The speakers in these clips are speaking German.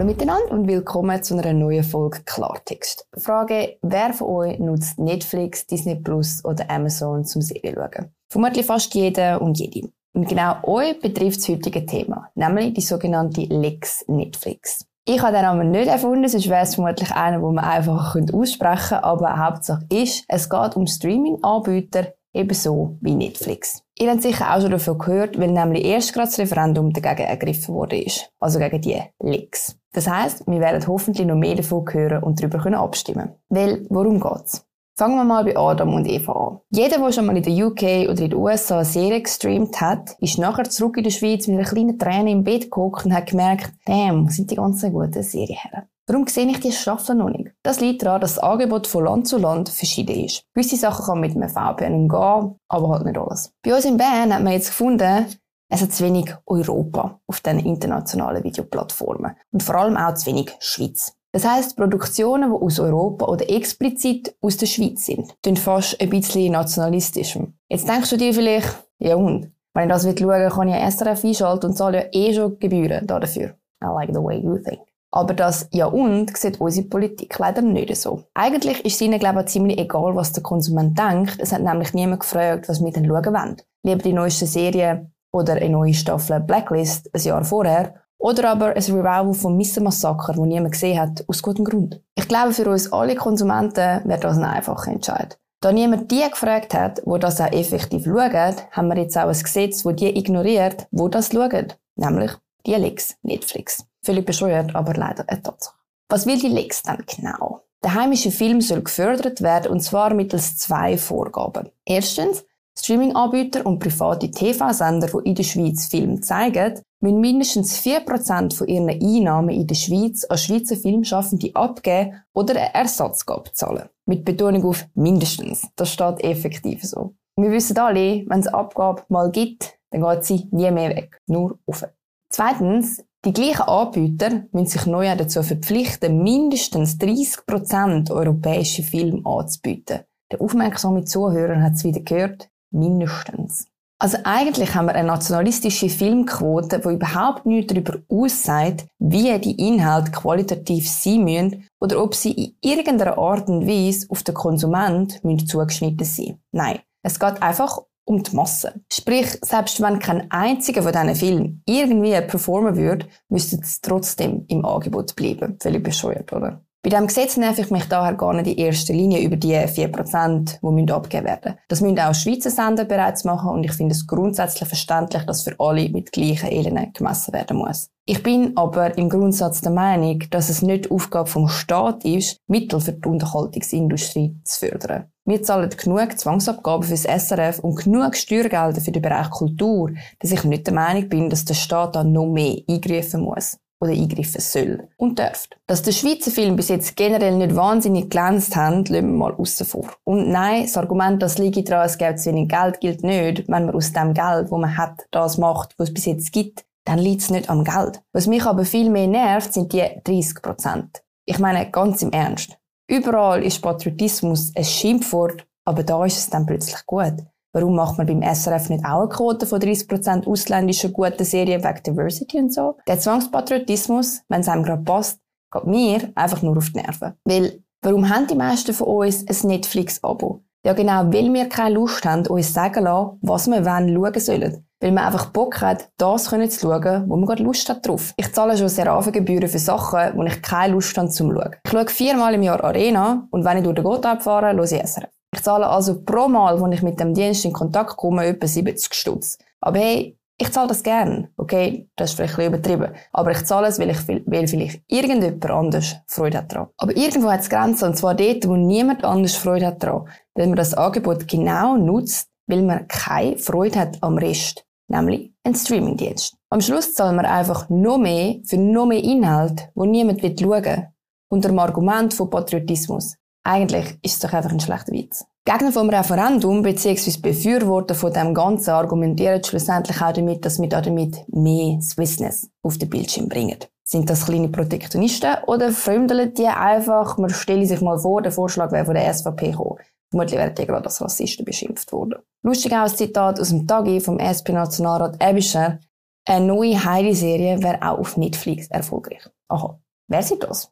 Hallo miteinander und willkommen zu einer neuen Folge Klartext. Frage, wer von euch nutzt Netflix, Disney Plus oder Amazon zum Serien schauen? Vermutlich fast jeder und jede. Und genau euch betrifft das heutige Thema, nämlich die sogenannte Lex Netflix. Ich habe den Namen nicht erfunden, sonst wäre es vermutlich einer, wo man einfach aussprechen könnte, aber Hauptsache ist, es geht um Streaming-Anbieter, ebenso wie Netflix. Ihr habt sicher auch schon davon gehört, weil nämlich erst gerade das Referendum dagegen ergriffen ist. Also gegen die Lex. Das heisst, wir werden hoffentlich noch mehr davon hören und darüber abstimmen Weil, worum geht's? Fangen wir mal bei Adam und Eva an. Jeder, der schon mal in der UK oder in den USA eine Serie gestreamt hat, ist nachher zurück in der Schweiz mit einer kleinen Träne im Bett geguckt und hat gemerkt, damn, sind die ganzen guten Serien her. Warum sehe ich die Staffel noch nicht? Das liegt daran, dass das Angebot von Land zu Land verschieden ist. Gewisse Sachen kann man mit einem VPN umgehen, aber halt nicht alles. Bei uns in Bern hat man jetzt gefunden, es hat zu wenig Europa auf den internationalen Videoplattformen. Und vor allem auch zu wenig Schweiz. Das heisst, Produktionen, die aus Europa oder explizit aus der Schweiz sind, tun fast ein bisschen nationalistisch. Jetzt denkst du dir vielleicht, ja und? Wenn ich das schauen will, kann ich SRF einschalten und zahle ja eh schon Gebühren dafür. I like the way you think. Aber das Ja und sieht unsere Politik leider nicht so. Eigentlich ist es ihnen, glaube ich, ziemlich egal, was der Konsument denkt. Es hat nämlich niemand gefragt, was wir denn schauen wollen. Lieber die neueste Serie oder eine neue Staffel Blacklist ein Jahr vorher oder aber ein Revival vom Missa Massaker, das niemand gesehen hat, aus gutem Grund. Ich glaube, für uns alle Konsumenten wäre das ein einfacher Entscheid. Da niemand die gefragt hat, wo das auch effektiv schaut, haben wir jetzt auch ein Gesetz, wo die ignoriert, wo das schaut. Nämlich die Lex Netflix. Völlig bescheuert, aber leider eine Tatsache. Was will die Lex dann genau? Der heimische Film soll gefördert werden und zwar mittels zwei Vorgaben. Erstens, Streaming-Anbieter und private TV-Sender, die in der Schweiz Film zeigen, müssen mindestens 4% von ihren Einnahmen in der Schweiz an Schweizer Filmschaffende abgeben oder eine Ersatzgabe zahlen. Mit Betonung auf mindestens. Das steht effektiv so. wir wissen alle, wenn es Abgabe mal gibt, dann geht sie nie mehr weg. Nur auf. Zweitens, die gleichen Anbieter müssen sich neu dazu verpflichten, mindestens 30% europäische Filme anzubieten. Der aufmerksame Zuhörer hat es wieder gehört, mindestens. Also eigentlich haben wir eine nationalistische Filmquote, die überhaupt nichts darüber aussagt, wie die Inhalte qualitativ sein müssen oder ob sie in irgendeiner Art und Weise auf den Konsument zugeschnitten sein Nein, es geht einfach um die Masse. Sprich, selbst wenn kein einziger von diesen Filmen irgendwie performen würde, müsste es trotzdem im Angebot bleiben. Völlig bescheuert, oder? Bei diesem Gesetz nerv ich mich daher gar nicht in erster Linie über die 4%, die abgegeben werden Das müssen auch Schweizer Sender bereits machen und ich finde es grundsätzlich verständlich, dass für alle mit gleichen Elenden gemessen werden muss. Ich bin aber im Grundsatz der Meinung, dass es nicht Aufgabe vom Staat ist, Mittel für die Unterhaltungsindustrie zu fördern. Wir zahlen genug Zwangsabgaben fürs SRF und genug Steuergelder für den Bereich Kultur, dass ich nicht der Meinung bin, dass der Staat da noch mehr eingreifen muss oder eingreifen soll und darf. Dass der Schweizer Film bis jetzt generell nicht wahnsinnig glänzt hat, lassen wir mal aussen vor. Und nein, das Argument, dass liege daran, es gibt zu wenig Geld, gilt nicht, wenn man aus dem Geld, wo man hat, das macht, was es bis jetzt gibt, dann liegt es nicht am Geld. Was mich aber viel mehr nervt, sind die 30 Prozent. Ich meine, ganz im Ernst. Überall ist Patriotismus ein Schimpfwort, aber da ist es dann plötzlich gut. Warum macht man beim SRF nicht auch eine Quote von 30% ausländischer guten Serien wegen Diversity und so? Der Zwangspatriotismus, wenn es einem gerade passt, geht mir einfach nur auf die Nerven. Weil, warum haben die meisten von uns ein Netflix-Abo? Ja genau, weil wir keine Lust haben, uns sagen lassen, was wir wann schauen sollen. Weil man einfach Bock hat, das zu schauen, wo man gerade Lust hat drauf. Ich zahle schon Seraphengebühren für Sachen, wo ich keine Lust habe zum Schauen. Ich schaue viermal im Jahr Arena und wenn ich durch den Gotthard fahre, höre ich SRF. Ich zahle also pro Mal, wo ich mit dem Dienst in Kontakt komme, etwa 70 Stutz. Aber hey, ich zahle das gern. Okay, das ist vielleicht ein bisschen übertrieben. Aber ich zahle es, weil, ich, weil vielleicht irgendjemand anders Freude hat daran. Aber irgendwo hat es Grenzen, und zwar dort, wo niemand anders Freude hat daran. Weil man das Angebot genau nutzt, weil man keine Freude hat am Rest. Nämlich ein Streamingdienst. Am Schluss zahlen wir einfach noch mehr für noch mehr Inhalt, wo niemand schauen will. Unter dem Argument von Patriotismus. Eigentlich ist es doch einfach ein schlechter Witz. Gegner vom Referendum bzw. Befürworter von dem Ganzen argumentieren schlussendlich auch damit, dass wir damit mehr Swissness auf den Bildschirm bringen. Sind das kleine Protektionisten oder fremdeln die einfach, man stelle sich mal vor, der Vorschlag wäre von der SVP gekommen. Vermutlich wären die gerade als Rassisten beschimpft worden. Lustig auch ein Zitat aus dem Tagi vom SP-Nationalrat Ebischer. Eine neue Heidi-Serie wäre auch auf Netflix erfolgreich. Aha. Wäre sie das?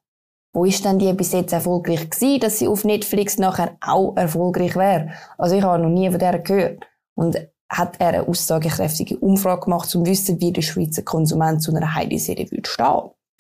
Wo ist denn die bis jetzt erfolgreich gewesen, dass sie auf Netflix nachher auch erfolgreich wäre? Also ich habe noch nie von der gehört. Und hat er eine aussagekräftige Umfrage gemacht, um zu wissen, wie der Schweizer Konsument zu einer Heidi-Serie würde.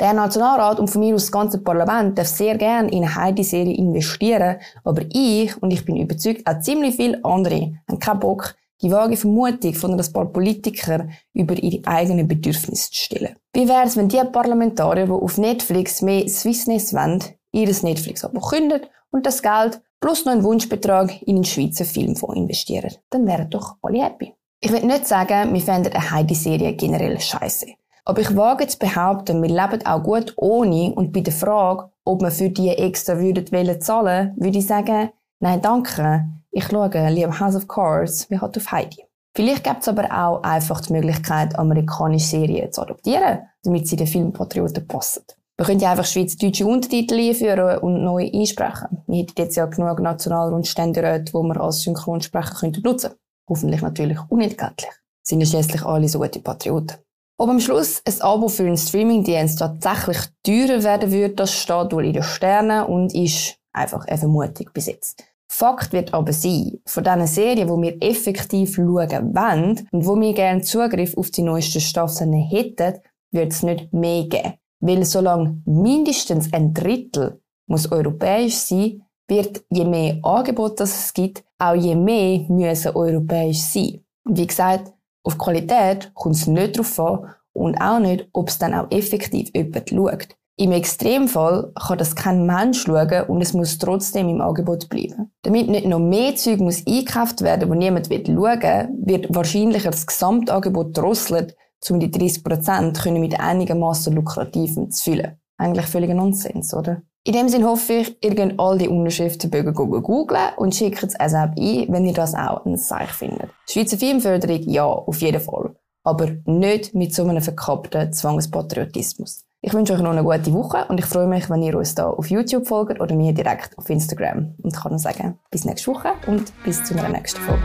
Der Nationalrat und von mir aus das ganze Parlament darf sehr gerne in eine Heidi-Serie investieren, aber ich, und ich bin überzeugt, auch ziemlich viele andere, haben keinen Bock, die vage Vermutung von ein paar Politikern über ihre eigenen Bedürfnisse zu stellen. Wie wäre es, wenn die Parlamentarier, die auf Netflix mehr Swissness wollen, ihr Netflix-Abo kündigen und das Geld plus noch einen Wunschbetrag in einen Schweizer Filmfonds investieren? Dann wären doch alle happy. Ich will nicht sagen, wir fänden eine Heidi-Serie generell scheiße. Aber ich wage zu behaupten, wir leben auch gut ohne und bei der Frage, ob wir für die extra würden zahlen, würde ich sagen, nein, danke. Ich schaue lieber House of Cards wie halt auf Heidi. Vielleicht gibt es aber auch einfach die Möglichkeit, amerikanische Serien zu adoptieren, damit sie den Filmpatrioten passen. Wir können ja einfach schweizerdeutsche Untertitel einführen und neu einsprechen. Wir hätten jetzt ja genug National- und Ständeräte, die wir als Synchronsprecher könnten nutzen Hoffentlich natürlich unentgeltlich. Sind ja schließlich alle so gute Patrioten. Ob am Schluss ein Abo für einen Streamingdienst tatsächlich teurer werden würde, das steht wohl in den Sternen und ist einfach eine Vermutung bis jetzt. Fakt wird aber sein, von diesen Serien, wo wir effektiv schauen wollen und wo wir gerne Zugriff auf die neuesten Staffeln hätten, wird es nicht mehr geben. Weil solange mindestens ein Drittel muss europäisch sein, wird je mehr Angebot das es gibt, auch je mehr müssen europäisch sein. Und wie gesagt, auf Qualität kommt es nicht drauf an und auch nicht, ob es dann auch effektiv jemand schaut. Im Extremfall kann das kein Mensch schauen und es muss trotzdem im Angebot bleiben. Damit nicht noch mehr Zeug muss eingekauft werden, wo niemand will schauen, wird wahrscheinlich das Gesamtangebot drosselt, um die 30% mit einigermaßen lukrativem zu füllen. Eigentlich völliger Nonsens, oder? In dem Sinne hoffe ich, ihr könnt all die Unterschriftenbögen googeln und schickt es also ein, wenn ihr das auch ein Zeichen findet. Schweizer Filmförderung, ja, auf jeden Fall. Aber nicht mit so einem verkappten Zwangspatriotismus. Ich wünsche euch noch eine gute Woche und ich freue mich, wenn ihr uns da auf YouTube folgt oder mir direkt auf Instagram. Und kann nur sagen, bis nächste Woche und bis zu einer nächsten Folge.